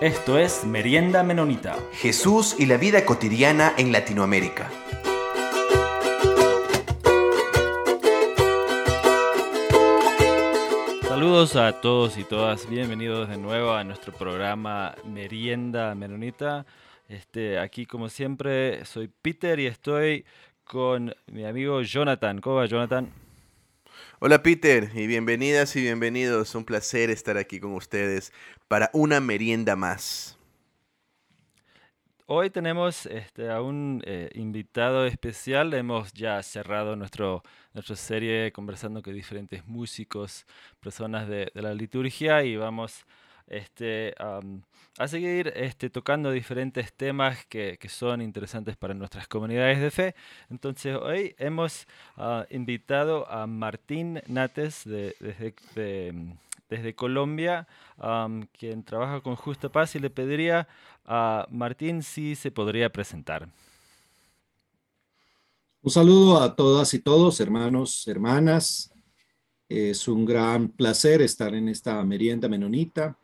Esto es Merienda Menonita. Jesús y la vida cotidiana en Latinoamérica. Saludos a todos y todas, bienvenidos de nuevo a nuestro programa Merienda Menonita. Este, aquí como siempre soy Peter y estoy con mi amigo Jonathan. ¿Cómo va Jonathan? Hola Peter y bienvenidas y bienvenidos. Un placer estar aquí con ustedes para una merienda más. Hoy tenemos este, a un eh, invitado especial. Hemos ya cerrado nuestro, nuestra serie conversando con diferentes músicos, personas de, de la liturgia y vamos este, a seguir este, tocando diferentes temas que, son interesantes para nuestras comunidades de fe. Entonces hoy hemos ah, invitado a Martín Nates de, desde, desde Colombia, quien trabaja con Justa Paz, y le pediría a Martín si se podría presentar. Un saludo a todas y todos, hermanos, hermanas. Es un gran placer estar en esta merienda menonita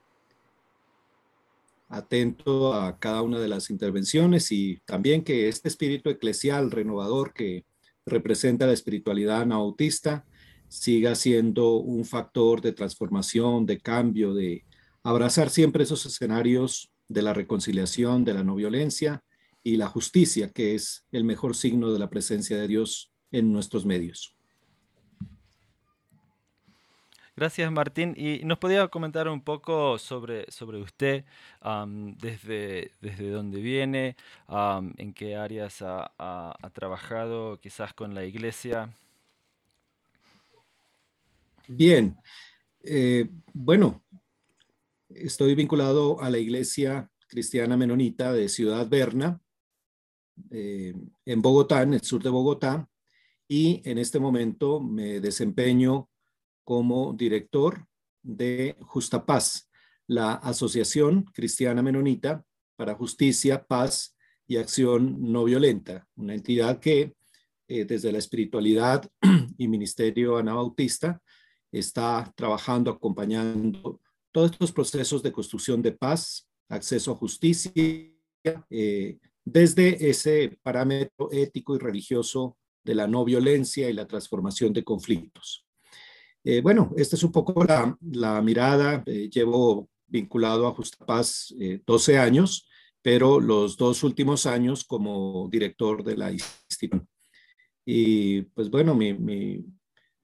atento a cada una de las intervenciones y también que este espíritu eclesial renovador que representa la espiritualidad anabautista siga siendo un factor de transformación, de cambio, de abrazar siempre esos escenarios de la reconciliación, de la no violencia y la justicia, que es el mejor signo de la presencia de Dios en nuestros medios. Gracias, Martín. ¿Y nos podía comentar un poco sobre, sobre usted, desde, desde dónde viene, en qué áreas ha, trabajado quizás con la iglesia? Bien, eh, bueno, estoy vinculado a la iglesia cristiana menonita de Ciudad Berna, eh, en Bogotá, en el sur de Bogotá, y en este momento me desempeño como director de Justa Paz, la Asociación Cristiana Menonita para Justicia, Paz y Acción No Violenta, una entidad que eh, desde la espiritualidad y Ministerio Anabautista está trabajando, acompañando todos estos procesos de construcción de paz, acceso a justicia, eh, desde ese parámetro ético y religioso de la no violencia y la transformación de conflictos. Eh, bueno, esta es un poco la, mirada. Eh, llevo vinculado a Justa Paz 12 eh, años, pero los dos últimos años como director de la institución. Y pues bueno, mi,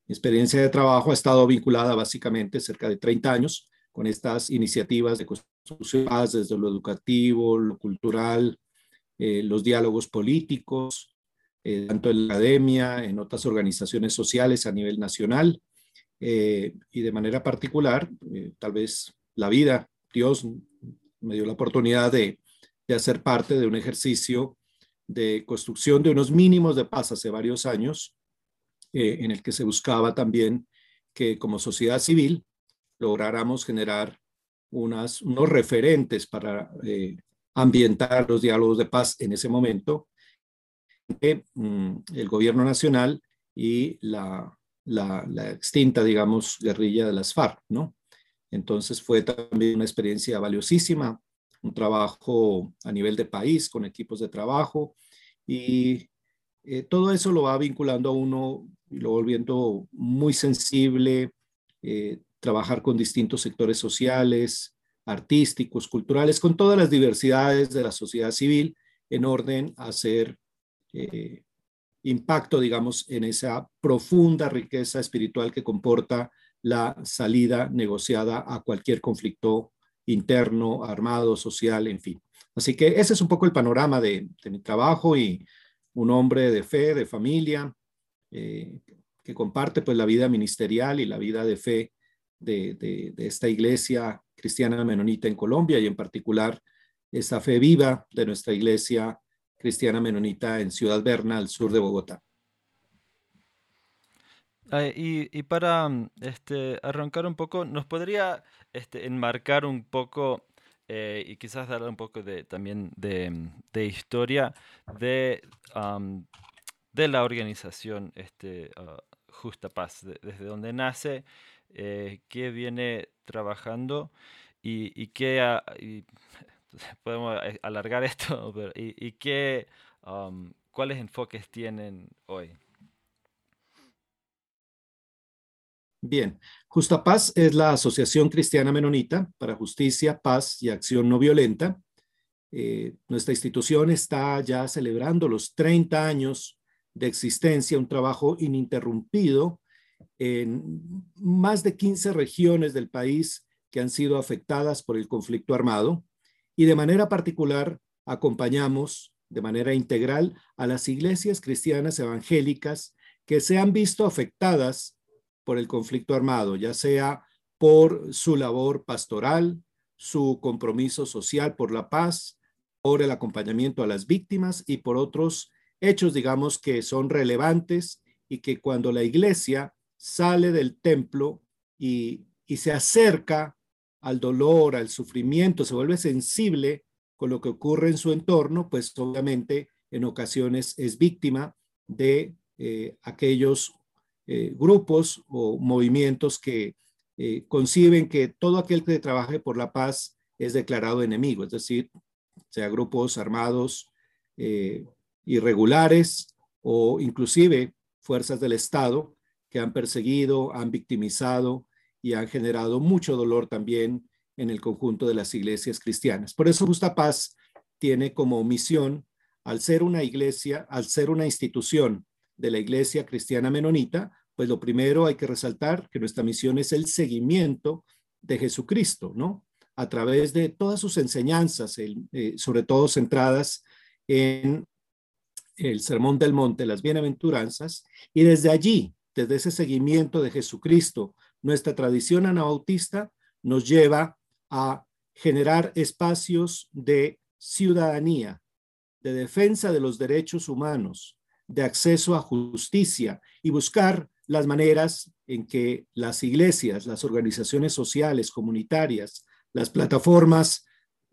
experiencia de trabajo ha estado vinculada básicamente cerca de 30 años con estas iniciativas de construcción desde lo educativo, lo cultural, los diálogos políticos, tanto en la academia, en otras organizaciones sociales a nivel nacional eh, y de manera particular, eh, tal vez la vida, Dios me dio la oportunidad de, de, hacer parte de un ejercicio de construcción de unos mínimos de paz hace varios años, eh, en el que se buscaba también que como sociedad civil lográramos generar unas, unos referentes para ambientar los diálogos de paz en ese momento, mm, el gobierno nacional y la la, extinta, digamos, guerrilla de las FARC, ¿no? Entonces fue también una experiencia valiosísima, un trabajo a nivel de país con equipos de trabajo y eh, todo eso lo va vinculando a uno y lo volviendo muy sensible, eh, trabajar con distintos sectores sociales, artísticos, culturales, con todas las diversidades de la sociedad civil en orden a hacer eh, impacto, digamos, en esa profunda riqueza espiritual que comporta la salida negociada a cualquier conflicto interno, armado, social, en fin. Así que ese es un poco el panorama de, mi trabajo y un hombre de fe, de familia, eh, que comparte pues la vida ministerial y la vida de fe de, de, esta iglesia cristiana menonita en Colombia y en particular esta fe viva de nuestra iglesia cristiana menonita en Ciudad Berna, al sur de Bogotá. y, para mm, este, arrancar un poco, ¿nos podría este, enmarcar un poco eh, y quizás dar un poco de, también de, mm, historia de, de la organización este, ah, Justa Paz, desde donde nace, eh, qué viene trabajando y, qué, ah, podemos eh, alargar esto, y, qué, um, cuáles enfoques tienen hoy. Bien, Justa Paz es la Asociación Cristiana Menonita para Justicia, Paz y Acción No Violenta. Eh, nuestra institución está ya celebrando los 30 años de existencia, un trabajo ininterrumpido en más de 15 regiones del país que han sido afectadas por el conflicto armado y de manera particular acompañamos de manera integral a las iglesias cristianas evangélicas que se han visto afectadas por el conflicto armado, ya sea por su labor pastoral, su compromiso social por la paz, por el acompañamiento a las víctimas y por otros hechos, digamos, que son relevantes y que cuando la iglesia sale del templo y, y se acerca al dolor, al sufrimiento, se vuelve sensible con lo que ocurre en su entorno, pues obviamente en ocasiones es víctima de eh, aquellos eh, grupos o movimientos que eh, conciben que todo aquel que trabaje por la paz es declarado enemigo, es decir, sea grupos armados irregulares o inclusive fuerzas del Estado que han perseguido, han victimizado y han generado mucho dolor también en el conjunto de las iglesias cristianas. Por eso Justa Paz tiene como misión, al ser una iglesia, al ser una institución de la iglesia cristiana menonita, pues lo primero hay que resaltar que nuestra misión es el seguimiento de Jesucristo, ¿no? A través de todas sus enseñanzas, eh, sobre todo centradas en el Sermón del Monte, las bienaventuranzas, y desde allí, desde ese seguimiento de Jesucristo, nuestra tradición anabautista nos lleva a generar espacios de ciudadanía, de defensa de los derechos humanos, de acceso a justicia y buscar las maneras en que las iglesias, las organizaciones sociales, comunitarias, las plataformas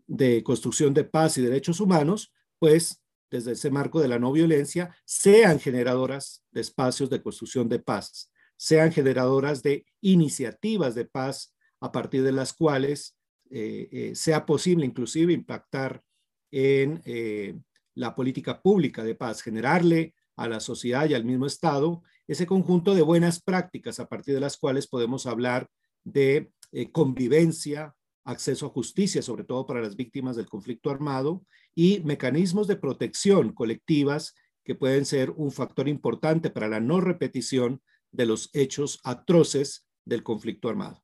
de construcción de paz y derechos humanos, pues desde ese marco de la no violencia, sean generadoras de espacios de construcción de paz, sean generadoras de iniciativas de paz a partir de las cuales eh, eh, sea posible inclusive impactar en eh, la política pública de paz, generarle a la sociedad y al mismo Estado ese conjunto de buenas prácticas a partir de las cuales podemos hablar de convivencia, acceso a justicia, sobre todo para las víctimas del conflicto armado, y mecanismos de protección colectivas que pueden ser un factor importante para la no repetición de los hechos atroces del conflicto armado.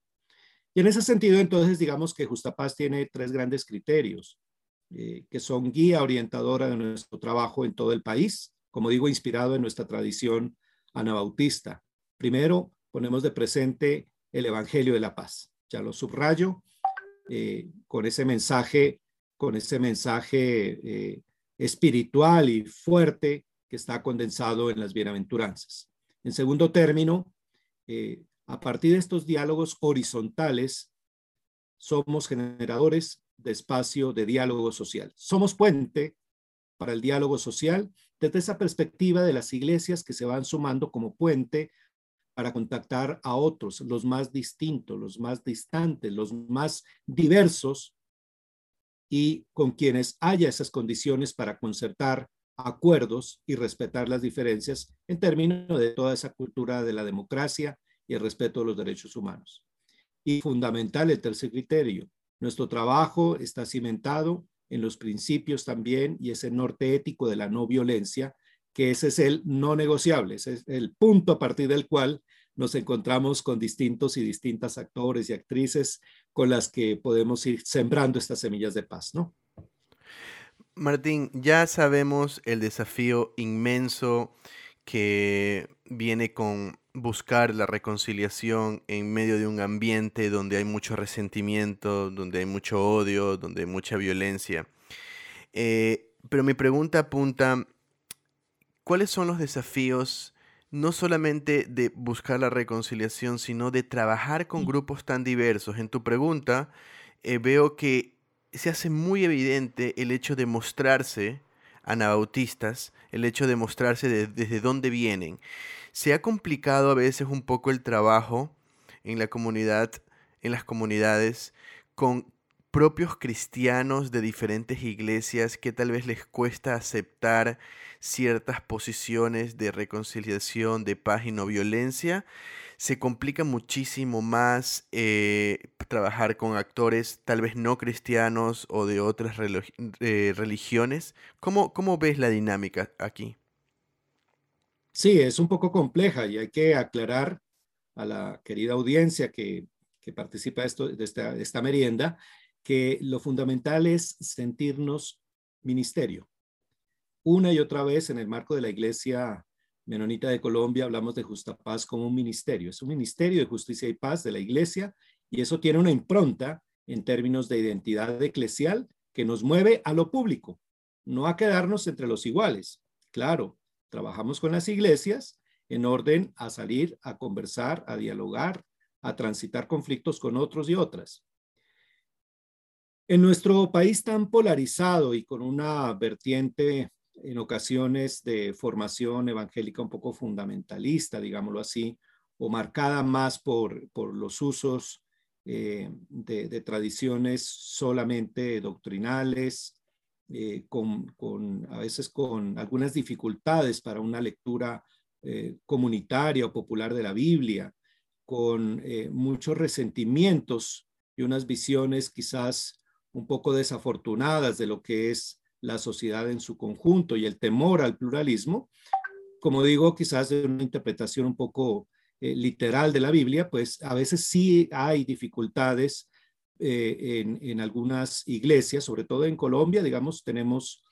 Y en ese sentido, entonces, digamos que Justapaz tiene tres grandes criterios, eh, que son guía orientadora de nuestro trabajo en todo el país, como digo, inspirado en nuestra tradición anabautista. Primero, ponemos de presente el Evangelio de la Paz. Ya lo subrayo, eh, con ese mensaje, con ese mensaje eh, espiritual y fuerte que está condensado en las bienaventuranzas. En segundo término, eh, a partir de estos diálogos horizontales, somos generadores de espacio de diálogo social. Somos puente para el diálogo social desde esa perspectiva de las iglesias que se van sumando como puente para contactar a otros, los más distintos, los más distantes, los más diversos, y con quienes haya esas condiciones para concertar acuerdos y respetar las diferencias en términos de toda esa cultura de la democracia y el respeto de los derechos humanos. Y fundamental el tercer criterio, nuestro trabajo está cimentado en los principios también y ese norte ético de la no violencia que ese es el no negociable, ese es el punto a partir del cual nos encontramos con distintos y distintas actores y actrices con las que podemos ir sembrando estas semillas de paz, ¿no? Martín, ya sabemos el desafío inmenso que viene con buscar la reconciliación en medio de un ambiente donde hay mucho resentimiento, donde hay mucho odio, donde hay mucha violencia. Eh, pero mi pregunta apunta ¿cuáles son los desafíos no solamente de buscar la reconciliación, sino de trabajar con grupos tan diversos? En tu pregunta eh, veo que se hace muy evidente el hecho de mostrarse anabautistas, el hecho de mostrarse desde dónde vienen. Se ha complicado a veces un poco el trabajo en la comunidad, en las comunidades, con propios cristianos de diferentes iglesias que tal vez les cuesta aceptar ciertas posiciones de reconciliación, de paz y no violencia, se complica muchísimo más eh, trabajar con actores tal vez no cristianos o de otras eh, religiones. ¿Cómo, ¿Cómo ves la dinámica aquí? Sí, es un poco compleja y hay que aclarar a la querida audiencia que, participa esto, de, esta, de esta merienda que lo fundamental es sentirnos ministerio. Una y otra vez en el marco de la Iglesia Menonita de Colombia hablamos de Justa Paz como un ministerio. Es un ministerio de justicia y paz de la Iglesia y eso tiene una impronta en términos de identidad eclesial que nos mueve a lo público, no a quedarnos entre los iguales. Claro, trabajamos con las iglesias en orden a salir a conversar, a dialogar, a transitar conflictos con otros y otras. En nuestro país tan polarizado y con una vertiente en ocasiones de formación evangélica un poco fundamentalista, digámoslo así, o marcada más por, por los usos eh, de, tradiciones solamente doctrinales, eh, con, a veces con algunas dificultades para una lectura eh, comunitaria o popular de la Biblia, con muchos resentimientos y unas visiones quizás un poco desafortunadas de lo que es la sociedad en su conjunto y el temor al pluralismo, como digo, quizás de una interpretación un poco eh, literal de la Biblia, pues a veces sí hay dificultades eh, en, algunas iglesias, sobre todo en Colombia, digamos, tenemos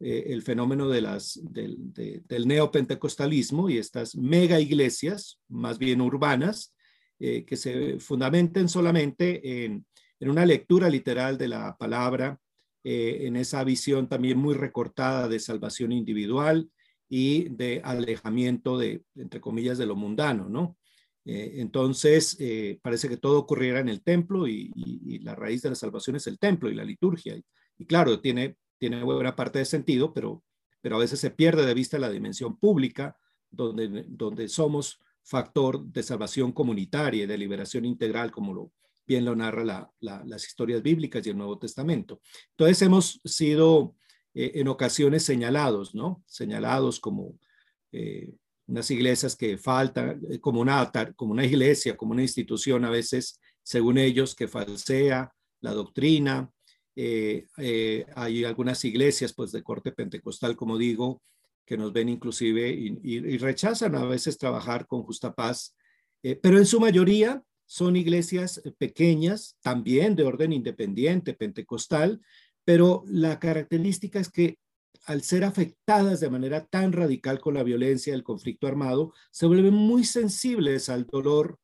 eh, el fenómeno de las, del, del neopentecostalismo y estas mega iglesias, más bien urbanas, que se fundamenten solamente en, una lectura literal de la palabra en esa visión también muy recortada de salvación individual y de alejamiento de, entre comillas, de lo mundano, ¿no? Eh, entonces, eh, parece que todo ocurriera en el templo y, la raíz de la salvación es el templo y la liturgia. Y, claro, tiene, tiene buena parte de sentido, pero, pero a veces se pierde de vista la dimensión pública, donde, donde somos factor de salvación comunitaria y de liberación integral, como lo, bien lo narra las historias bíblicas y el Nuevo Testamento. Entonces hemos sido eh, en ocasiones señalados, ¿no? Señalados como eh, unas iglesias que faltan, eh, como una, como una iglesia, como una institución a veces, según ellos, que falsea la doctrina. hay algunas iglesias, pues, de corte pentecostal, como digo, que nos ven inclusive y, y rechazan a veces trabajar con justa paz, pero en su mayoría son iglesias eh, pequeñas, también de orden independiente, pentecostal, pero la característica es que al ser afectadas de manera tan radical con la violencia del conflicto armado, se vuelven muy sensibles al dolor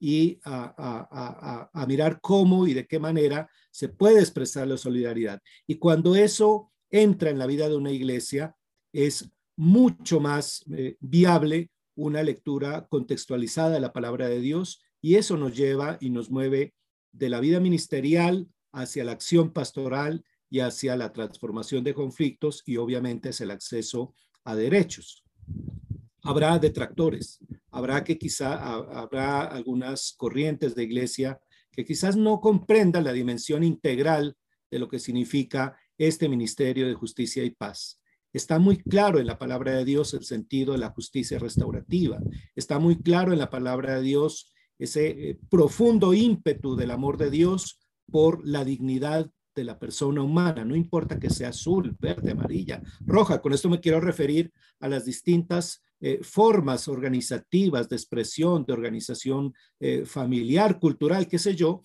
y a, a, mirar cómo y de qué manera se puede expresar la solidaridad. Y cuando eso entra en la vida de una iglesia, es mucho más eh, viable una lectura contextualizada de la palabra de Dios y eso nos lleva y nos mueve de la vida ministerial hacia la acción pastoral y hacia la transformación de conflictos y obviamente es el acceso a derechos. Habrá detractores, habrá que quizá habrá algunas corrientes de iglesia que quizás no comprendan la dimensión integral de lo que significa este ministerio de justicia y paz. Está muy claro en la palabra de Dios el sentido de la justicia restaurativa. Está muy claro en la palabra de Dios ese eh, profundo ímpetu del amor de Dios por la dignidad de la persona humana, no importa que sea azul, verde, amarilla, roja. Con esto me quiero referir a las distintas eh, formas organizativas de expresión, de organización eh, familiar, cultural, qué sé yo,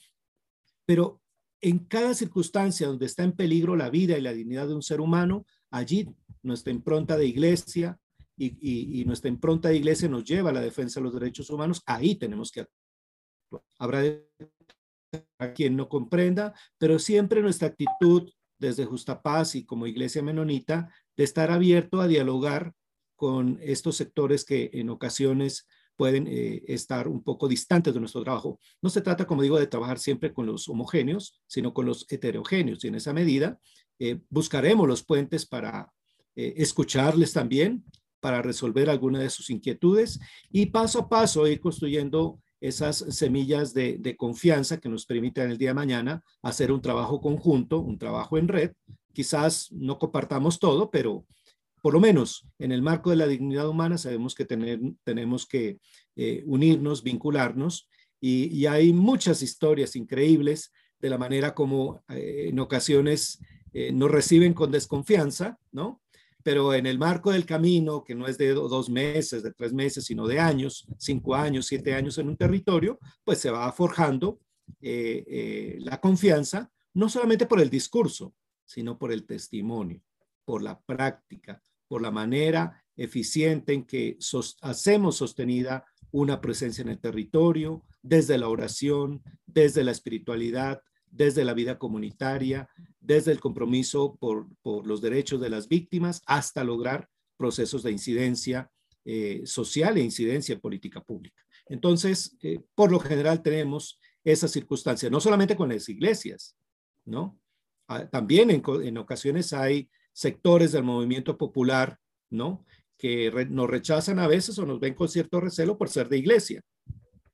pero en cada circunstancia donde está en peligro la vida y la dignidad de un ser humano, allí nuestra impronta de iglesia y, y nuestra impronta de iglesia nos lleva a la defensa de los derechos humanos, ahí tenemos que Habrá a quien no comprenda, pero siempre nuestra actitud desde Justa Paz y como iglesia menonita de estar abierto a dialogar con estos sectores que en ocasiones pueden eh, estar un poco distantes de nuestro trabajo. No se trata, como digo, de trabajar siempre con los homogéneos, sino con los heterogéneos. Y en esa medida eh, buscaremos los puentes para eh, escucharles también, para resolver alguna de sus inquietudes y paso a paso ir construyendo esas semillas de, confianza que nos permiten el día de mañana hacer un trabajo conjunto, un trabajo en red. Quizás no compartamos todo, pero por lo menos en el marco de la dignidad humana sabemos que tener, tenemos que eh, unirnos, vincularnos y, hay muchas historias increíbles de la manera como eh, en ocasiones eh, nos reciben con desconfianza, ¿no? Pero en el marco del camino, que no es de dos meses, de tres meses, sino de años, cinco años, siete años en un territorio, pues se va forjando la confianza, no solamente por el discurso, sino por el testimonio, por la práctica, por la manera eficiente en que hacemos sostenida una presencia en el territorio, desde la oración, desde la espiritualidad, desde la vida comunitaria, desde el compromiso por, los derechos de las víctimas, hasta lograr procesos de incidencia eh, social e incidencia en política pública. Entonces, eh, por lo general tenemos esa circunstancia, no solamente con las iglesias, ¿no? Ah, también en ocasiones hay sectores del movimiento popular, ¿no? Que nos rechazan a veces o nos ven con cierto recelo por ser de iglesia,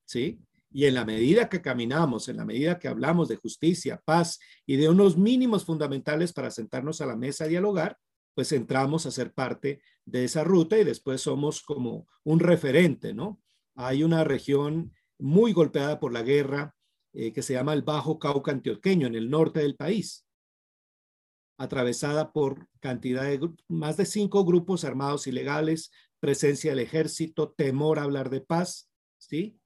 ¿sí? Y en la medida que caminamos, en la medida que hablamos de justicia, paz y de unos mínimos fundamentales para sentarnos a la mesa a dialogar, pues entramos a ser parte de esa ruta y después somos como un referente, ¿no? Hay una región muy golpeada por la guerra eh, que se llama el Bajo Cauca Antioqueño, en el norte del país atravesada por cantidad de más de cinco grupos armados ilegales, presencia del ejército, temor a hablar de paz, ¿sí?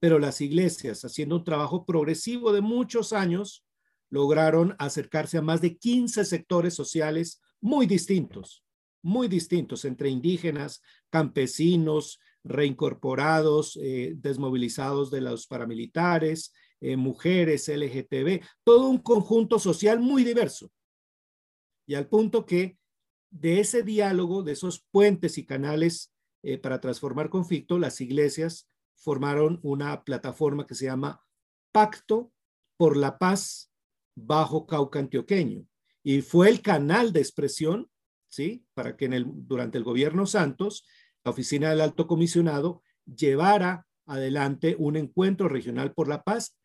Pero las iglesias, haciendo un trabajo progresivo de muchos años, lograron acercarse a más de 15 sectores sociales muy distintos, muy distintos entre indígenas, campesinos, reincorporados, eh, desmovilizados de los paramilitares, eh, mujeres, LGTB, todo un conjunto social muy diverso. Y al punto que de ese diálogo, de esos puentes y canales eh, para transformar conflicto, las iglesias formaron una plataforma que se llama Pacto por la Paz bajo Cauca Antioqueño. Y fue el canal de expresión, ¿sí? Para que en el, durante el gobierno Santos, la oficina del alto comisionado llevara adelante un encuentro regional por la paz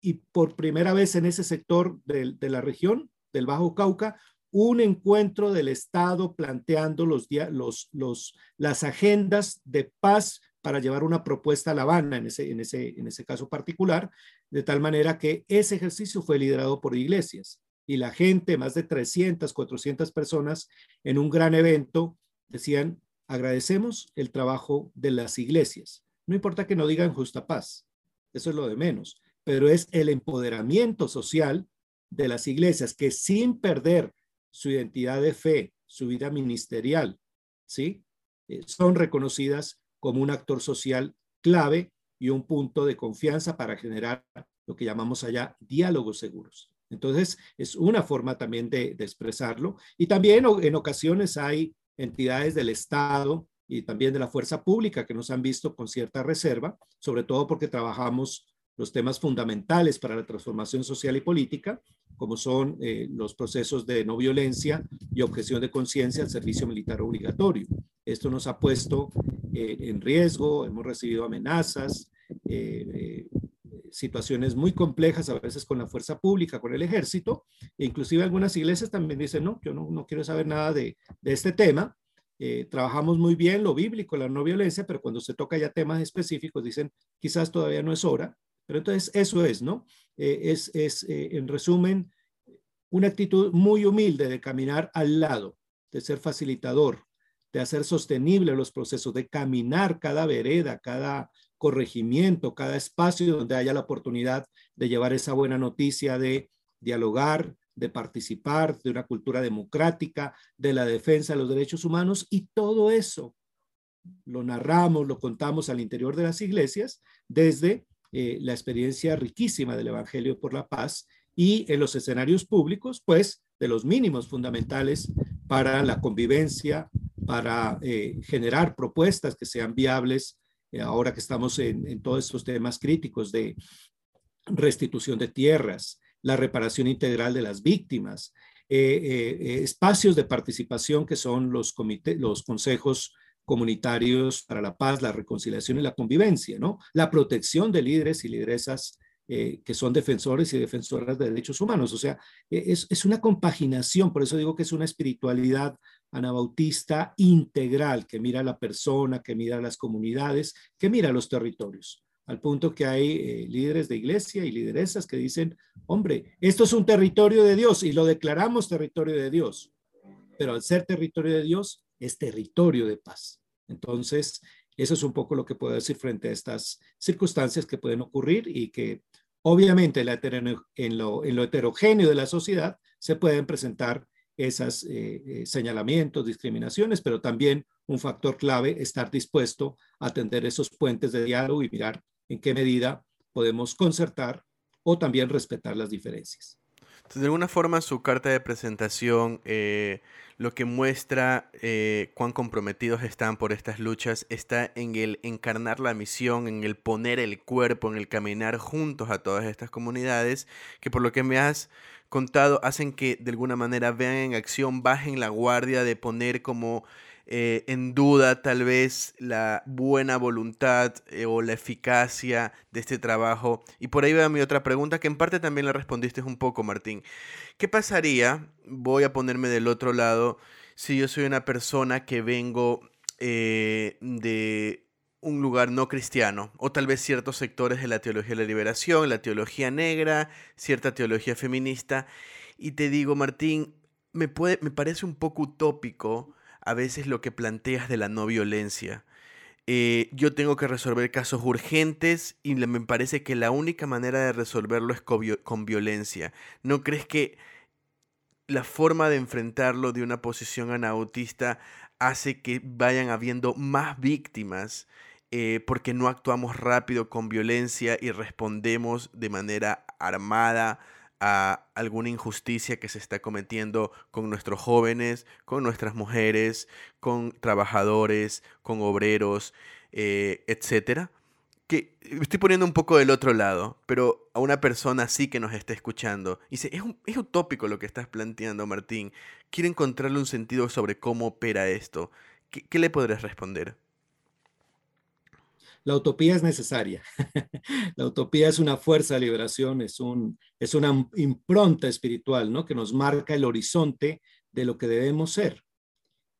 y por primera vez en ese sector de, de la región del Bajo Cauca un encuentro del Estado planteando los, los, los, las agendas de paz para llevar una propuesta a La Habana en ese, en, ese, en ese caso particular, de tal manera que ese ejercicio fue liderado por iglesias y la gente, más de 300, 400 personas en un gran evento, decían, agradecemos el trabajo de las iglesias. No importa que no digan justa paz, eso es lo de menos, pero es el empoderamiento social de las iglesias que sin perder su identidad de fe, su vida ministerial, ¿sí? Eh, son reconocidas como un actor social clave y un punto de confianza para generar lo que llamamos allá diálogos seguros. Entonces, es una forma también de, expresarlo. Y también en ocasiones hay entidades del Estado y también de la fuerza pública que nos han visto con cierta reserva, sobre todo porque trabajamos los temas fundamentales para la transformación social y política como son eh, los procesos de no violencia y objeción de conciencia al servicio militar obligatorio. Esto nos ha puesto eh, en riesgo, hemos recibido amenazas, eh, situaciones muy complejas a veces con la fuerza pública, con el ejército, e inclusive algunas iglesias también dicen, no, yo no, no quiero saber nada de, de este tema. trabajamos muy bien lo bíblico, la no violencia, pero cuando se toca ya temas específicos dicen, quizás todavía no es hora. Pero entonces eso es, ¿no? Eh, es, es eh, en resumen, una actitud muy humilde de caminar al lado, de ser facilitador, de hacer sostenible los procesos, de caminar cada vereda, cada corregimiento, cada espacio donde haya la oportunidad de llevar esa buena noticia, de dialogar, de participar, de una cultura democrática, de la defensa de los derechos humanos y todo eso lo narramos, lo contamos al interior de las iglesias desde eh, la experiencia riquísima del Evangelio por la Paz y en los escenarios públicos, pues, de los mínimos fundamentales para la convivencia, para eh, generar propuestas que sean viables, eh, ahora que estamos en, todos estos temas críticos de restitución de tierras, la reparación integral de las víctimas, espacios de participación que son los, comités, los consejos comunitarios para la paz, la reconciliación y la convivencia, ¿no? La protección de líderes y lideresas eh, que son defensores y defensoras de derechos humanos. O sea, e, es, es, una compaginación, por eso digo que es una espiritualidad anabautista integral, que mira a la persona, que mira a las comunidades, que mira a los territorios, al punto que hay eh, líderes de iglesia y lideresas que dicen, hombre, esto es un territorio de Dios y lo declaramos territorio de Dios, pero al ser territorio de Dios es territorio de paz. Entonces, eso es un poco lo que puedo decir frente a estas circunstancias que pueden ocurrir y que obviamente en lo, heterogéneo de la sociedad se pueden presentar esos eh, eh, señalamientos, discriminaciones, pero también un factor clave, estar dispuesto a atender esos puentes de diálogo y mirar en qué medida podemos concertar o también respetar las diferencias. de alguna forma, su carta de presentación eh, lo que muestra eh, cuán comprometidos están por estas luchas está en el encarnar la misión, en el poner el cuerpo, en el caminar juntos a todas estas comunidades, que por lo que me has contado hacen que de alguna manera vean en acción, bajen la guardia de poner como eh, en duda tal vez la buena voluntad eh, o la eficacia de este trabajo. Y por ahí va mi otra pregunta, que en parte también la respondiste un poco, Martín. ¿Qué pasaría, voy a ponerme del otro lado, si yo soy una persona que vengo eh, de un lugar no cristiano, o tal vez ciertos sectores de la teología de la liberación, la teología negra, cierta teología feminista, y te digo, Martín, me, puede, me parece un poco utópico a veces lo que planteas de la no violencia. Eh, yo tengo que resolver casos urgentes y me parece que la única manera de resolverlo es con, violencia. ¿No crees que la forma de enfrentarlo de una posición anautista hace que vayan habiendo más víctimas eh, porque no actuamos rápido con violencia y respondemos de manera armada a alguna injusticia que se está cometiendo con nuestros jóvenes, con nuestras mujeres, con trabajadores, con obreros, eh, etcétera. Que estoy poniendo un poco del otro lado, pero a una persona así que nos está escuchando, dice, es, es utópico lo que estás planteando, Martín. Quiero encontrarle un sentido sobre cómo opera esto. ¿Qué, le podrías responder? La utopía es necesaria. la utopía es una fuerza de liberación, es, un, es una impronta espiritual, ¿no? Que nos marca el horizonte de lo que debemos ser.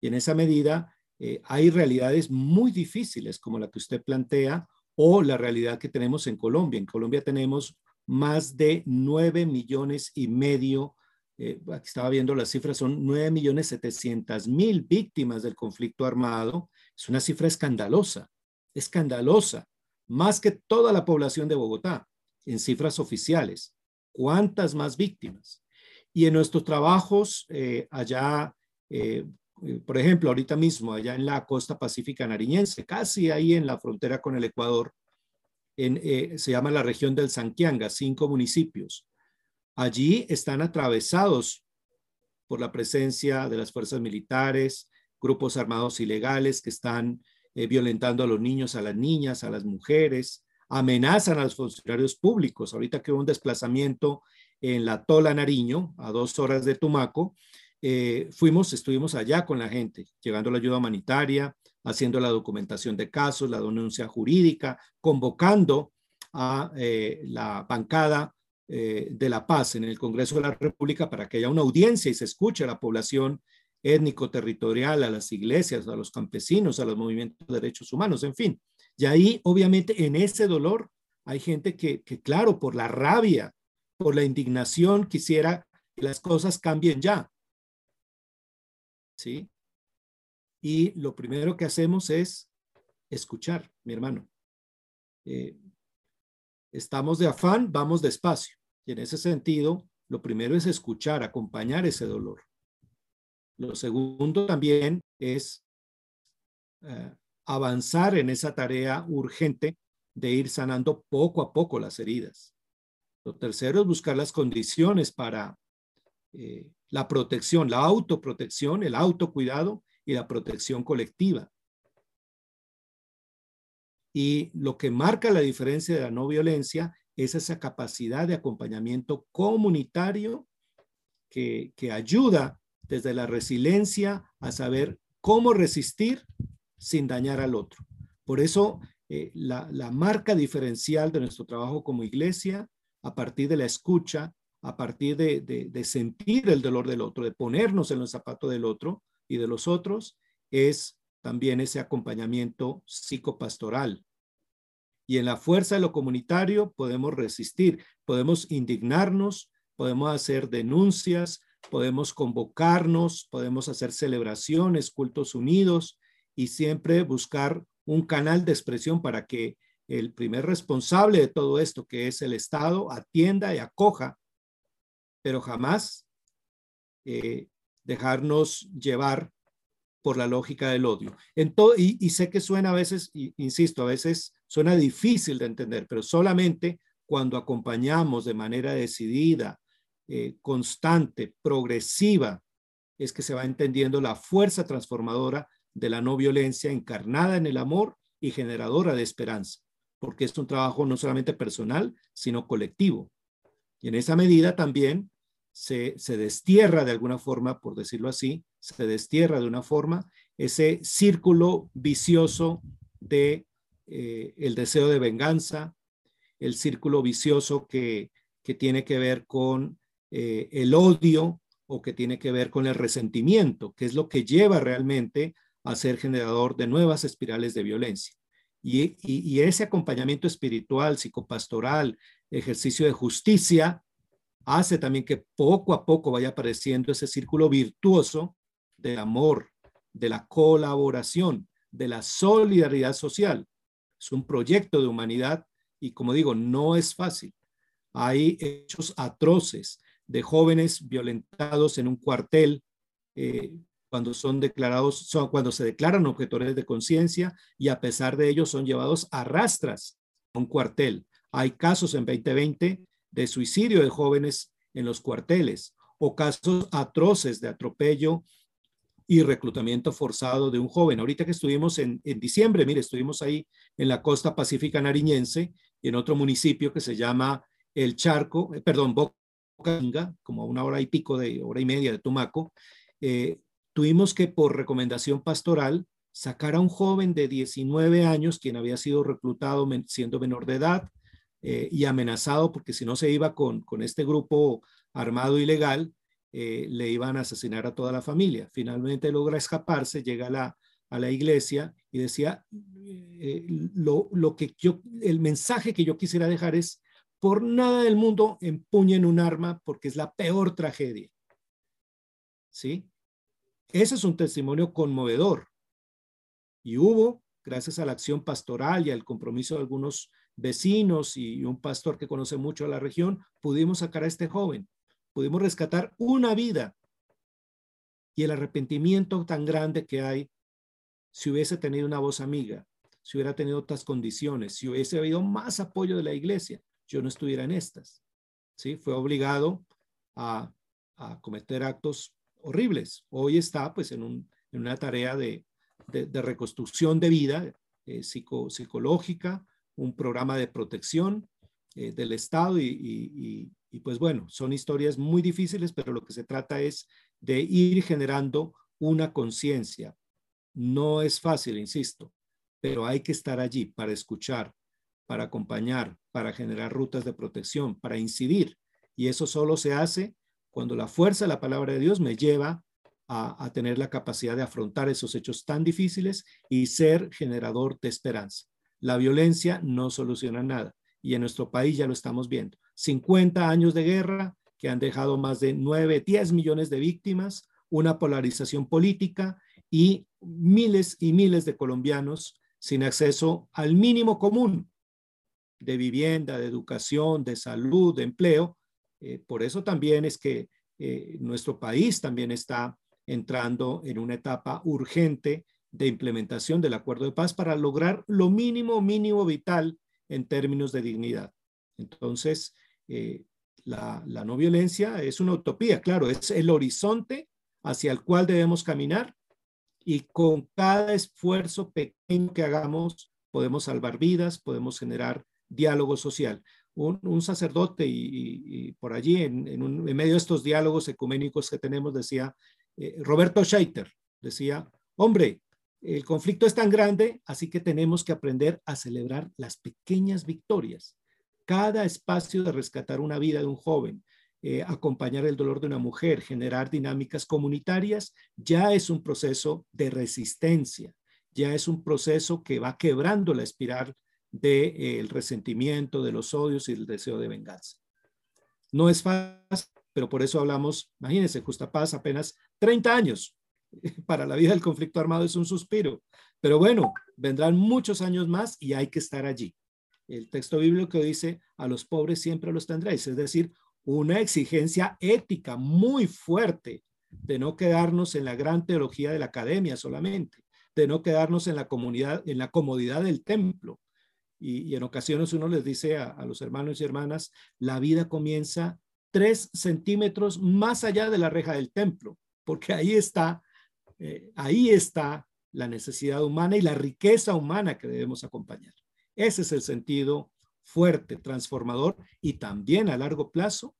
Y en esa medida eh, hay realidades muy difíciles como la que usted plantea o la realidad que tenemos en Colombia. En Colombia tenemos más de nueve millones y medio, eh, aquí estaba viendo las cifras, son nueve millones setecientas mil víctimas del conflicto armado. Es una cifra escandalosa escandalosa, más que toda la población de Bogotá, en cifras oficiales. ¿Cuántas más víctimas? Y en nuestros trabajos eh, allá, eh, por ejemplo, ahorita mismo, allá en la costa pacífica nariñense, casi ahí en la frontera con el Ecuador, en, se llama la región del Sanquianga, cinco municipios. Allí están atravesados por la presencia de las fuerzas militares, grupos armados ilegales que están eh, violentando a los niños, a las niñas, a las mujeres, amenazan a los funcionarios públicos. Ahorita que hubo un desplazamiento en la Tola Nariño, a dos horas de Tumaco, eh, fuimos, estuvimos allá con la gente, llegando la ayuda humanitaria, haciendo la documentación de casos, la denuncia jurídica, convocando a eh, la bancada de la paz en el Congreso de la República para que haya una audiencia y se escuche a la población étnico-territorial, a las iglesias, a los campesinos, a los movimientos de derechos humanos, en fin. Y ahí, obviamente, en ese dolor hay gente que claro, por la rabia, por la indignación, quisiera que las cosas cambien ya. ¿Sí? Y lo primero que hacemos es escuchar, mi hermano. Eh, estamos de afán, vamos despacio. Y en ese sentido, lo primero es escuchar, acompañar ese dolor. Lo segundo también es eh, avanzar en esa tarea urgente de ir sanando poco a poco las heridas. Lo tercero es buscar las condiciones para eh, la protección, la autoprotección, el autocuidado y la protección colectiva. Y lo que marca la diferencia de la no violencia es esa capacidad de acompañamiento comunitario que, que ayuda desde la resiliencia a saber cómo resistir sin dañar al otro. Por eso, eh, la, marca diferencial de nuestro trabajo como iglesia, a partir de la escucha, a partir de, de sentir el dolor del otro, de ponernos en los zapatos del otro y de los otros, es también ese acompañamiento psicopastoral. Y en la fuerza de lo comunitario podemos resistir, podemos indignarnos, podemos hacer denuncias, podemos convocarnos, podemos hacer celebraciones, cultos unidos y siempre buscar un canal de expresión para que el primer responsable de todo esto, que es el Estado, atienda y acoja, pero jamás eh, dejarnos llevar por la lógica del odio. En todo, y, sé que suena a veces, insisto, a veces suena difícil de entender, pero solamente cuando acompañamos de manera decidida, eh, constante, progresiva, es que se va entendiendo la fuerza transformadora de la no violencia encarnada en el amor y generadora de esperanza, porque es un trabajo no solamente personal, sino colectivo. Y en esa medida también se, destierra de alguna forma, por decirlo así, se destierra de una forma ese círculo vicioso de eh, el deseo de venganza, el círculo vicioso que, que tiene que ver con eh, el odio o que tiene que ver con el resentimiento, que es lo que lleva realmente a ser generador de nuevas espirales de violencia. Y, ese acompañamiento espiritual, psicopastoral, ejercicio de justicia, hace también que poco a poco vaya apareciendo ese círculo virtuoso del amor, de la colaboración, de la solidaridad social. Es un proyecto de humanidad y como digo, no es fácil. Hay hechos atroces, de jóvenes violentados en un cuartel eh, cuando son declarados, son, cuando se declaran objetores de conciencia y a pesar de ello son llevados a rastras a un cuartel. Hay casos en 2020 de suicidio de jóvenes en los cuarteles o casos atroces de atropello y reclutamiento forzado de un joven. Ahorita que estuvimos en, en diciembre, mire, estuvimos ahí en la costa pacífica nariñense en otro municipio que se llama El Charco, eh, perdón, Boca como a una hora y pico de hora y media de Tumaco, eh, tuvimos que por recomendación pastoral sacar a un joven de 19 años, quien había sido reclutado siendo menor de edad eh, y amenazado porque si no se iba con, con este grupo armado ilegal, eh, le iban a asesinar a toda la familia. Finalmente logra escaparse, llega a la, a la iglesia y decía, lo, lo que yo, el mensaje que yo quisiera dejar es, por nada del mundo empuñen un arma porque es la peor tragedia. ¿Sí? Ese es un testimonio conmovedor. Y hubo, gracias a la acción pastoral y al compromiso de algunos vecinos y un pastor que conoce mucho a la región, pudimos sacar a este joven, pudimos rescatar una vida. Y el arrepentimiento tan grande que hay, si hubiese tenido una voz amiga, si hubiera tenido otras condiciones, si hubiese habido más apoyo de la iglesia, yo no estuviera en estas. ¿sí? Fue obligado a, cometer actos horribles. Hoy está pues en, una tarea de, reconstrucción de vida eh, psicológica, un programa de protección eh, del Estado y, pues bueno, son historias muy difíciles, pero lo que se trata es de ir generando una conciencia. No es fácil, insisto, pero hay que estar allí para escuchar, para acompañar, para generar rutas de protección, para incidir. Y eso solo se hace cuando la fuerza de la palabra de Dios me lleva a, tener la capacidad de afrontar esos hechos tan difíciles y ser generador de esperanza. La violencia no soluciona nada y en nuestro país ya lo estamos viendo. 50 años de guerra que han dejado más de 9, 10 millones de víctimas, una polarización política y miles y miles de colombianos sin acceso al mínimo común de vivienda, de educación, de salud, de empleo. Eh, por eso también es que eh, nuestro país también está entrando en una etapa urgente de implementación del acuerdo de paz para lograr lo mínimo, mínimo vital en términos de dignidad. Entonces, eh, la, la, no violencia es una utopía, claro, es el horizonte hacia el cual debemos caminar y con cada esfuerzo pequeño que hagamos podemos salvar vidas, podemos generar diálogo social. Un, sacerdote y, por allí, en, medio de estos diálogos ecuménicos que tenemos, decía, eh, Roberto Scheiter, decía, hombre, el conflicto es tan grande, así que tenemos que aprender a celebrar las pequeñas victorias. Cada espacio de rescatar una vida de un joven, eh, acompañar el dolor de una mujer, generar dinámicas comunitarias, ya es un proceso de resistencia, ya es un proceso que va quebrando la espiral del resentimiento, de los odios y el deseo de venganza. No es fácil, pero por eso hablamos, imagínense, Justa Paz apenas 30 años. Para la vida del conflicto armado es un suspiro. Pero bueno, vendrán muchos años más y hay que estar allí. El texto bíblico dice, a los pobres siempre los tendréis, es decir, una exigencia ética muy fuerte de no quedarnos en la gran teología de la academia solamente, de no quedarnos en la comunidad, en la comodidad del templo, y, en ocasiones uno les dice a, los hermanos y hermanas, la vida comienza tres centímetros más allá de la reja del templo, porque ahí está, eh, ahí está la necesidad humana y la riqueza humana que debemos acompañar. Ese es el sentido fuerte, transformador y también a largo plazo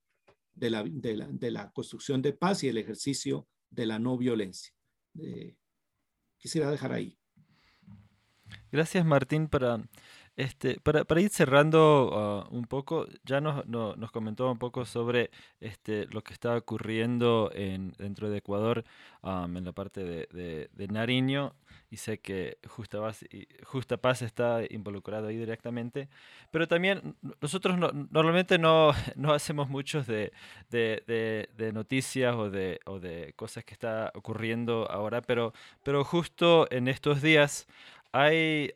de la, construcción de paz y el ejercicio de la no violencia. Eh, quisiera dejar ahí. Gracias Martín para este, para, para ir cerrando ah, un poco, ya nos, nos comentó un poco sobre este, lo que está ocurriendo en, dentro de Ecuador en la parte de, de, Nariño y sé que Justa Paz, Justa Paz está involucrado ahí directamente, pero también nosotros normalmente no, no, hacemos muchos de, de, de, noticias o de, o de cosas que está ocurriendo ahora, pero, pero justo en estos días hay...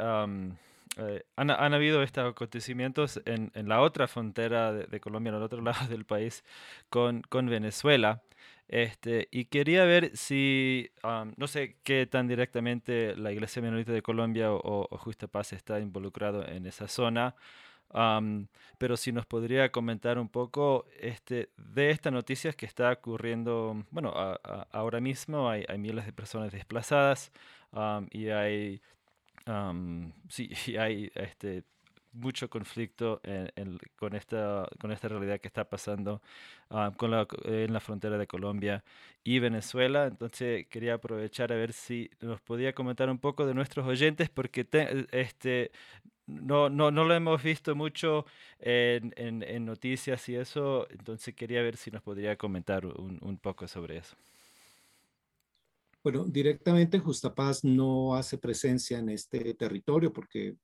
Eh, han, habido estos acontecimientos en, la otra frontera de, Colombia, en el otro lado del país, con, con Venezuela. Este, y quería ver si, no sé qué tan directamente la Iglesia Menonita de Colombia o, Justa Paz está involucrado en esa zona, pero si nos podría comentar un poco este, de estas noticias que está ocurriendo, bueno, ahora mismo hay, hay, miles de personas desplazadas y hay sí, hay este, mucho conflicto con, esta, con esta realidad que está pasando con la, en la frontera de Colombia y Venezuela. Entonces quería aprovechar a ver si nos podía comentar un poco de nuestros oyentes porque este, no, no, no, lo hemos visto mucho en, en, noticias y eso, entonces quería ver si nos podría comentar un, un poco sobre eso. Bueno, directamente Justa Paz no hace presencia en este territorio porque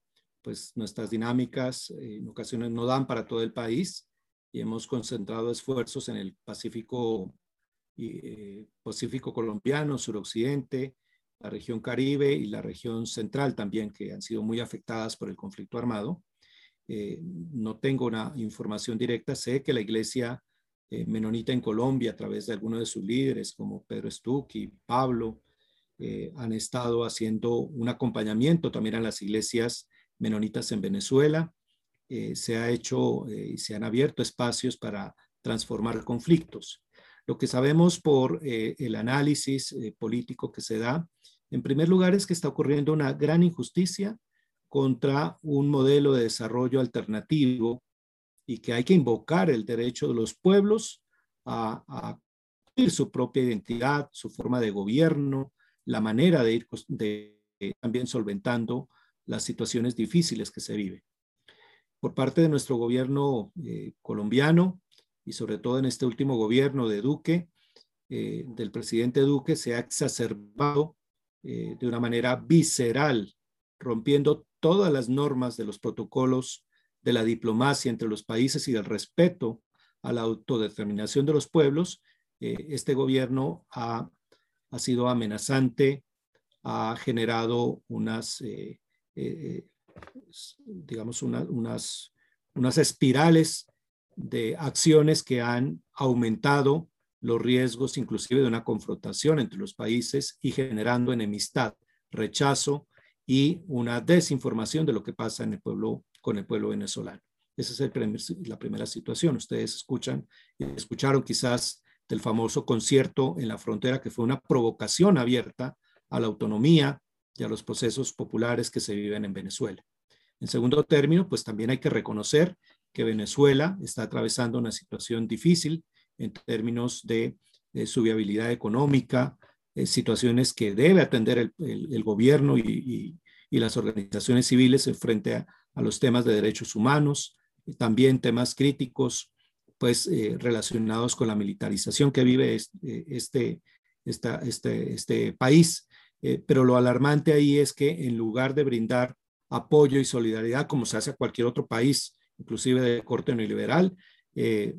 pues nuestras dinámicas eh, en ocasiones no dan para todo el país y hemos concentrado esfuerzos en el Pacífico, eh, Pacífico colombiano, suroccidente, la región Caribe y la región central también, que han sido muy afectadas por el conflicto armado. Eh, no tengo una información directa, sé que la iglesia eh, menonita en Colombia a través de algunos de sus líderes como Pedro Stucchi, Pablo, eh, han estado haciendo un acompañamiento también a las iglesias menonitas en Venezuela. Eh, se ha hecho y se han abierto espacios para transformar conflictos. Lo que sabemos por el análisis político que se da, en primer lugar, es que está ocurriendo una gran injusticia contra un modelo de desarrollo alternativo y que hay que invocar el derecho de los pueblos a, a su propia identidad, su forma de gobierno, la manera de ir de, también solventando las situaciones difíciles que se viven. Por parte de nuestro gobierno eh, colombiano y sobre todo en este último gobierno de Duque, eh, del presidente Duque, se ha exacerbado eh, de una manera visceral, rompiendo todas las normas de los protocolos de la diplomacia entre los países y del respeto a la autodeterminación de los pueblos, eh, este gobierno ha, sido amenazante, ha generado unas, eh, eh, digamos, unas, unas espirales de acciones que han aumentado los riesgos inclusive de una confrontación entre los países y generando enemistad, rechazo y una desinformación de lo que pasa en el pueblo con el pueblo venezolano. Esa es la primera situación. Ustedes escuchan, escucharon quizás del famoso concierto en la frontera que fue una provocación abierta a la autonomía y a los procesos populares que se viven en Venezuela. En segundo término, pues también hay que reconocer que Venezuela está atravesando una situación difícil en términos de, su viabilidad económica, situaciones que debe atender el, gobierno y, las organizaciones civiles frente a, los temas de derechos humanos, también temas críticos pues relacionados con la militarización que vive este, este, este país. pero lo alarmante ahí es que en lugar de brindar apoyo y solidaridad como se hace a cualquier otro país, inclusive de corte neoliberal. Eh,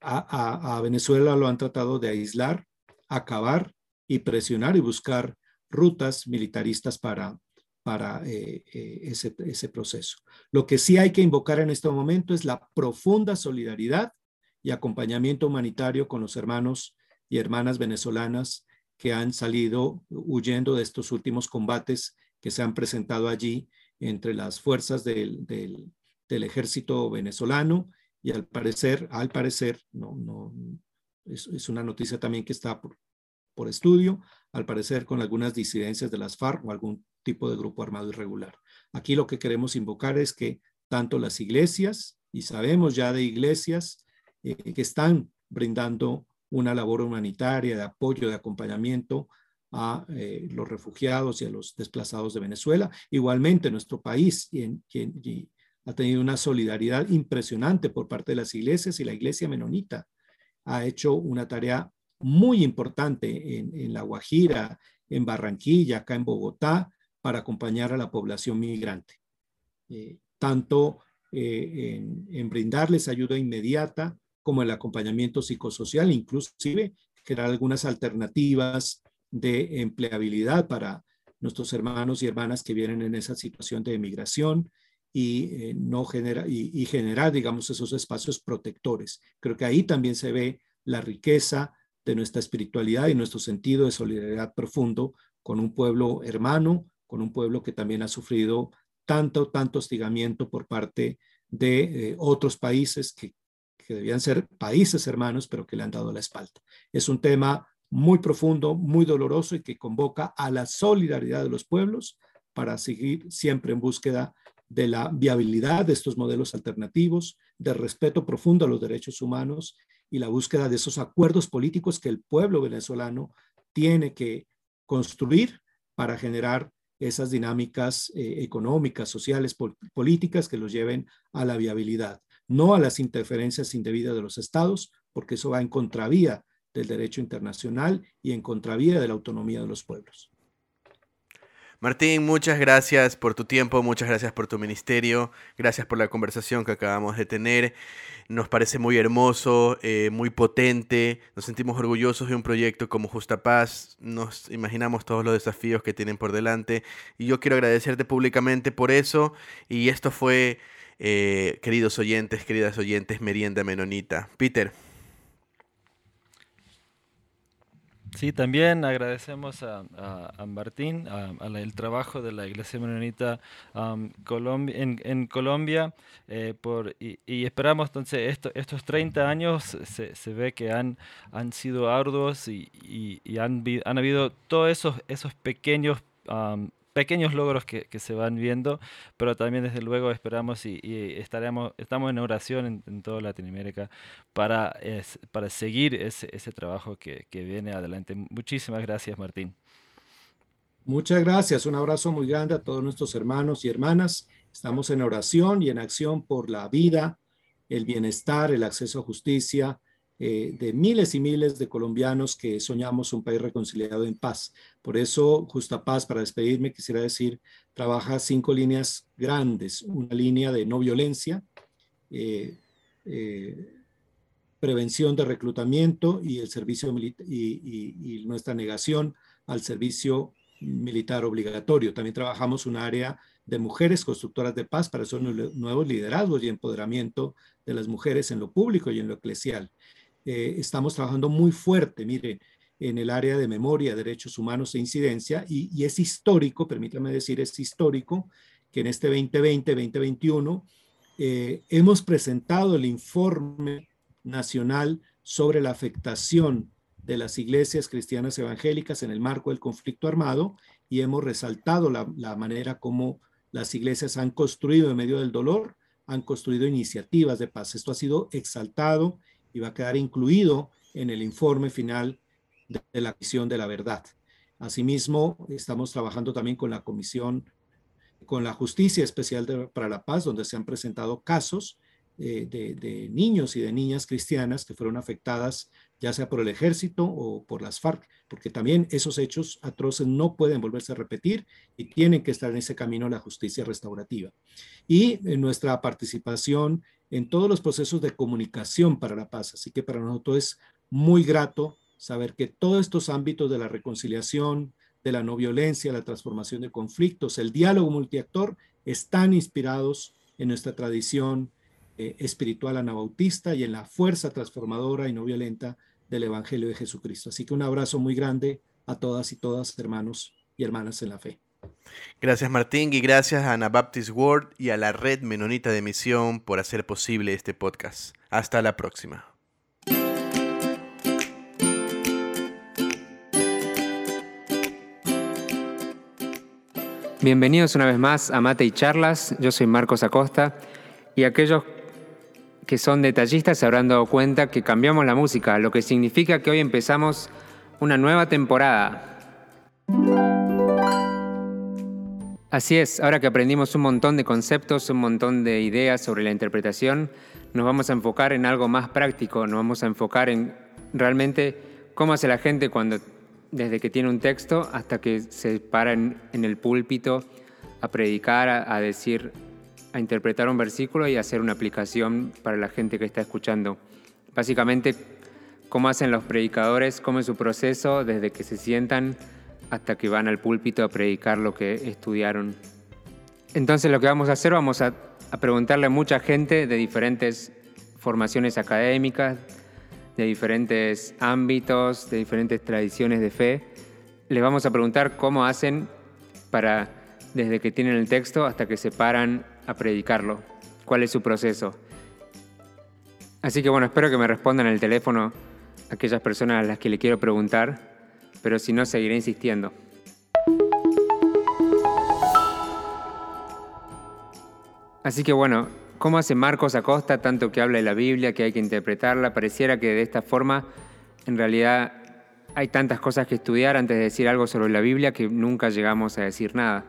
a, Venezuela lo han tratado de aislar, acabar y presionar y buscar rutas militaristas para, para eh, eh, ese, proceso. Lo que sí hay que invocar en este momento es la profunda solidaridad y acompañamiento humanitario con los hermanos y hermanas venezolanas que han salido huyendo de estos últimos combates que se han presentado allí entre las fuerzas del, ejército venezolano y al parecer, al parecer, no, no, es, una noticia también que está por, estudio, al parecer con algunas disidencias de las FARC o algún tipo de grupo armado irregular. Aquí lo que queremos invocar es que tanto las iglesias, y sabemos ya de iglesias eh, que están brindando una labor humanitaria de apoyo, de acompañamiento a eh, los refugiados y a los desplazados de Venezuela. Igualmente, nuestro país ha tenido una solidaridad impresionante por parte de las iglesias y la iglesia menonita ha hecho una tarea muy importante en, La Guajira, en Barranquilla, acá en Bogotá, para acompañar a la población migrante. Eh, tanto eh, en, en, brindarles ayuda inmediata como el acompañamiento psicosocial, inclusive crear algunas alternativas de empleabilidad para nuestros hermanos y hermanas que vienen en esa situación de emigración y, eh, no genera, y, generar, digamos, esos espacios protectores. Creo que ahí también se ve la riqueza de nuestra espiritualidad y nuestro sentido de solidaridad profundo con un pueblo hermano, con un pueblo que también ha sufrido tanto, tanto hostigamiento por parte de eh, otros países que, que debían ser países hermanos, pero que le han dado la espalda. Es un tema muy profundo, muy doloroso y que convoca a la solidaridad de los pueblos para seguir siempre en búsqueda de la viabilidad de estos modelos alternativos, de respeto profundo a los derechos humanos y la búsqueda de esos acuerdos políticos que el pueblo venezolano tiene que construir para generar esas dinámicas eh, económicas, sociales, políticas que los lleven a la viabilidad, no a las interferencias indebidas de los estados, porque eso va en contravía del derecho internacional y en contravía de la autonomía de los pueblos. Martín, muchas gracias por tu tiempo, muchas gracias por tu ministerio, gracias por la conversación que acabamos de tener. Nos parece muy hermoso, eh, muy potente, nos sentimos orgullosos de un proyecto como Justa Paz, nos imaginamos todos los desafíos que tienen por delante y yo quiero agradecerte públicamente por eso y esto fue, eh, queridos oyentes, queridas oyentes, Merienda Menonita. Peter. Sí, también agradecemos a, Martín, al el trabajo de la Iglesia Menonita en, Colombia, eh, por, y, esperamos entonces estos 30 años se, se, ve que han, han sido arduos y, y, han, han habido todos esos, esos pequeños pequeños logros que, se van viendo, pero también desde luego esperamos y, estaremos, estamos en oración en, toda Latinoamérica para, para seguir ese, ese trabajo que, que, viene adelante. Muchísimas gracias, Martín. Muchas gracias. Un abrazo muy grande a todos nuestros hermanos y hermanas. Estamos en oración y en acción por la vida, el bienestar, el acceso a justicia, eh, de miles y miles de colombianos que soñamos un país reconciliado en paz. Por eso, Justa Paz, para despedirme, quisiera decir, trabaja cinco líneas grandes. Una línea de no violencia, eh, eh, prevención de reclutamiento y el servicio y, y, nuestra negación al servicio militar obligatorio. También trabajamos un área de mujeres constructoras de paz para esos nuevos liderazgos y empoderamiento de las mujeres en lo público y en lo eclesial. Eh, estamos trabajando muy fuerte, mire, en el área de memoria, derechos humanos e incidencia, y, es histórico, permítame decir, es histórico que en este 2020-2021 eh, hemos presentado el informe nacional sobre la afectación de las iglesias cristianas evangélicas en el marco del conflicto armado y hemos resaltado la, la manera como las iglesias han construido en medio del dolor, han construido iniciativas de paz. Esto ha sido exaltado y va a quedar incluido en el informe final de la visión de la verdad. Asimismo, estamos trabajando también con la Comisión, con la Justicia Especial para la Paz, donde se han presentado casos eh, de, niños y de niñas cristianas que fueron afectadas ya sea por el ejército o por las FARC, porque también esos hechos atroces no pueden volverse a repetir y tienen que estar en ese camino la justicia restaurativa. Y en nuestra participación en todos los procesos de comunicación para la paz. Así que para nosotros es muy grato saber que todos estos ámbitos de la reconciliación, de la no violencia, la transformación de conflictos, el diálogo multiactor, están inspirados en nuestra tradición eh, espiritual anabautista y en la fuerza transformadora y no violenta del Evangelio de Jesucristo. Así que un abrazo muy grande a todas y todas, hermanos y hermanas en la fe. Gracias Martín y gracias a Anabaptist World y a la Red Menonita de Misión por hacer posible este podcast. Hasta la próxima. Bienvenidos una vez más a Mate y Charlas. Yo soy Marcos Acosta y aquellos que son detallistas se habrán dado cuenta que cambiamos la música, lo que significa que hoy empezamos una nueva temporada. Así es, ahora que aprendimos un montón de conceptos, un montón de ideas sobre la interpretación, nos vamos a enfocar en algo más práctico, nos vamos a enfocar en realmente cómo hace la gente cuando, desde que tiene un texto hasta que se para en, el púlpito a predicar, a decir a interpretar un versículo y hacer una aplicación para la gente que está escuchando. Básicamente, cómo hacen los predicadores, cómo es su proceso desde que se sientan hasta que van al púlpito a predicar lo que estudiaron. Entonces lo que vamos a hacer, vamos a, preguntarle a mucha gente de diferentes formaciones académicas, de diferentes ámbitos, de diferentes tradiciones de fe. Les vamos a preguntar cómo hacen para, desde que tienen el texto hasta que se paran a predicarlo? ¿Cuál es su proceso? Así que bueno, espero que me respondan el teléfono aquellas personas a las que le quiero preguntar, pero si no, seguiré insistiendo. Así que bueno, ¿cómo hace Marcos Acosta tanto que habla de la Biblia, que hay que interpretarla? Pareciera que de esta forma, en realidad, hay tantas cosas que estudiar antes de decir algo sobre la Biblia que nunca llegamos a decir nada.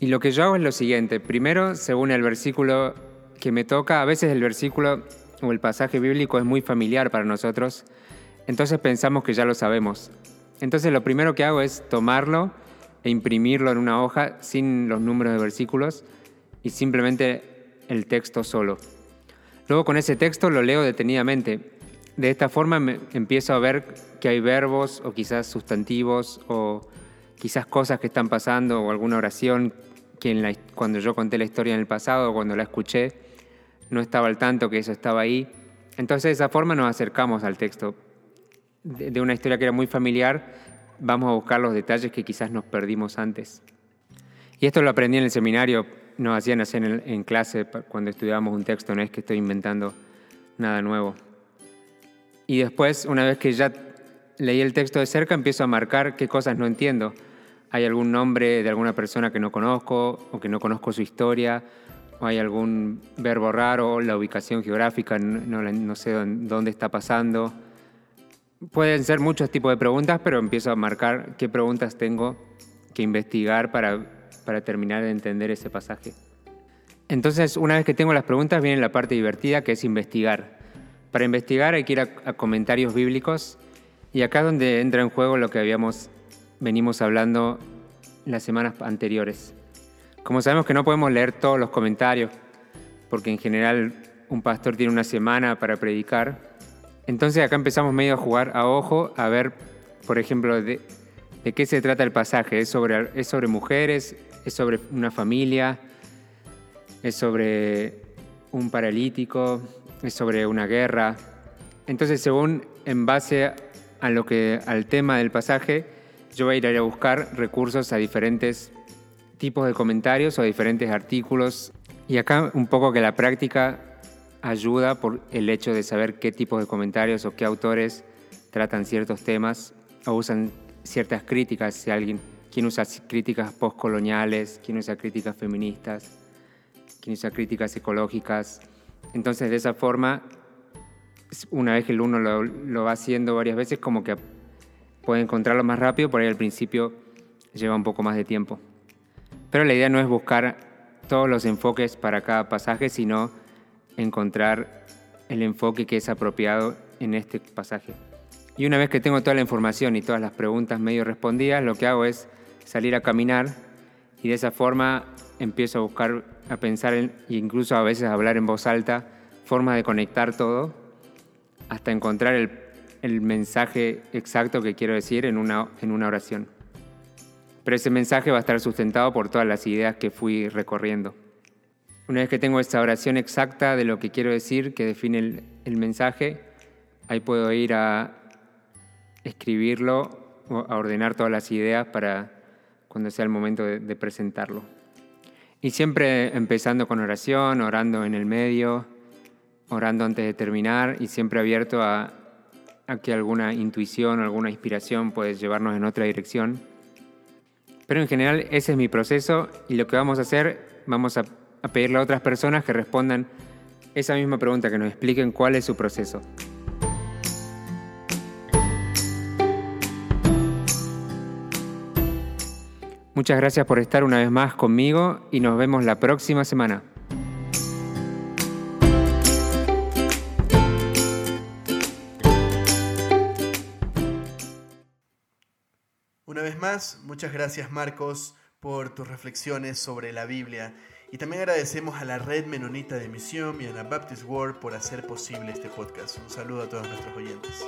Y lo que yo hago es lo siguiente. Primero, según el versículo que me toca, a veces el versículo o el pasaje bíblico es muy familiar para nosotros, entonces pensamos que ya lo sabemos. Entonces lo primero que hago es tomarlo e imprimirlo en una hoja sin los números de versículos y simplemente el texto solo. Luego con ese texto lo leo detenidamente. De esta forma empiezo a ver que hay verbos o quizás sustantivos o quizás cosas que están pasando o alguna oración que cuando yo conté la historia en el pasado, cuando la escuché, no estaba al tanto que eso estaba ahí. Entonces de esa forma nos acercamos al texto. De, una historia que era muy familiar, vamos a buscar los detalles que quizás nos perdimos antes. Y esto lo aprendí en el seminario, nos hacían hacer en, clase cuando estudiábamos un texto, no es que estoy inventando nada nuevo. Y después, una vez que ya leí el texto de cerca, empiezo a marcar qué cosas no entiendo hay algún nombre de alguna persona que no conozco o que no conozco su historia, o hay algún verbo raro, la ubicación geográfica, no, sé dónde está pasando. Pueden ser muchos tipos de preguntas, pero empiezo a marcar qué preguntas tengo que investigar para, para terminar de entender ese pasaje. Entonces, una vez que tengo las preguntas, viene la parte divertida, que es investigar. Para investigar hay que ir a, comentarios bíblicos y acá es donde entra en juego lo que habíamos venimos hablando las semanas anteriores. Como sabemos que no podemos leer todos los comentarios, porque en general un pastor tiene una semana para predicar, entonces acá empezamos medio a jugar a ojo, a ver, por ejemplo, de, qué se trata el pasaje. ¿Es sobre, ¿Es sobre mujeres? ¿Es sobre una familia? ¿Es sobre un paralítico? ¿Es sobre una guerra? Entonces, según en base a lo que, al tema del pasaje, yo voy a ir a buscar recursos a diferentes tipos de comentarios o a diferentes artículos. Y acá un poco que la práctica ayuda por el hecho de saber qué tipos de comentarios o qué autores tratan ciertos temas o usan ciertas críticas. Si alguien, quien usa críticas postcoloniales, quien usa críticas feministas, quien usa críticas ecológicas. Entonces, de esa forma, una vez que el uno lo, lo va haciendo varias veces, como que puede encontrarlo más rápido, por ahí al principio lleva un poco más de tiempo. Pero la idea no es buscar todos los enfoques para cada pasaje, sino encontrar el enfoque que es apropiado en este pasaje. Y una vez que tengo toda la información y todas las preguntas medio respondidas, lo que hago es salir a caminar y de esa forma empiezo a buscar, a pensar e incluso a veces a hablar en voz alta, formas de conectar todo hasta encontrar el, el, mensaje exacto que quiero decir en una, en una oración. Pero ese mensaje va a estar sustentado por todas las ideas que fui recorriendo. Una vez que tengo esta oración exacta de lo que quiero decir, que define el, el mensaje, ahí puedo ir a escribirlo o a ordenar todas las ideas para cuando sea el momento de, de presentarlo. Y siempre empezando con oración, orando en el medio, orando antes de terminar y siempre abierto a, a que alguna intuición o alguna inspiración puede llevarnos en otra dirección. Pero en general ese es mi proceso y lo que vamos a hacer, vamos a, a pedirle a otras personas que respondan esa misma pregunta, que nos expliquen cuál es su proceso. Muchas gracias por estar una vez más conmigo y nos vemos la próxima semana. Una vez más, muchas gracias Marcos por tus reflexiones sobre la Biblia y también agradecemos a la Red Menonita de Misión y a la Baptist World por hacer posible este podcast. Un saludo a todos nuestros oyentes.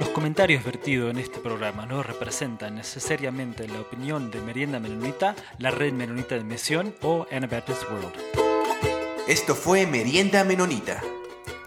Los comentarios vertidos en este programa no representan necesariamente la opinión de Merienda Menonita, la Red Menonita de Misión o Anabaptist World. Esto fue Merienda Menonita.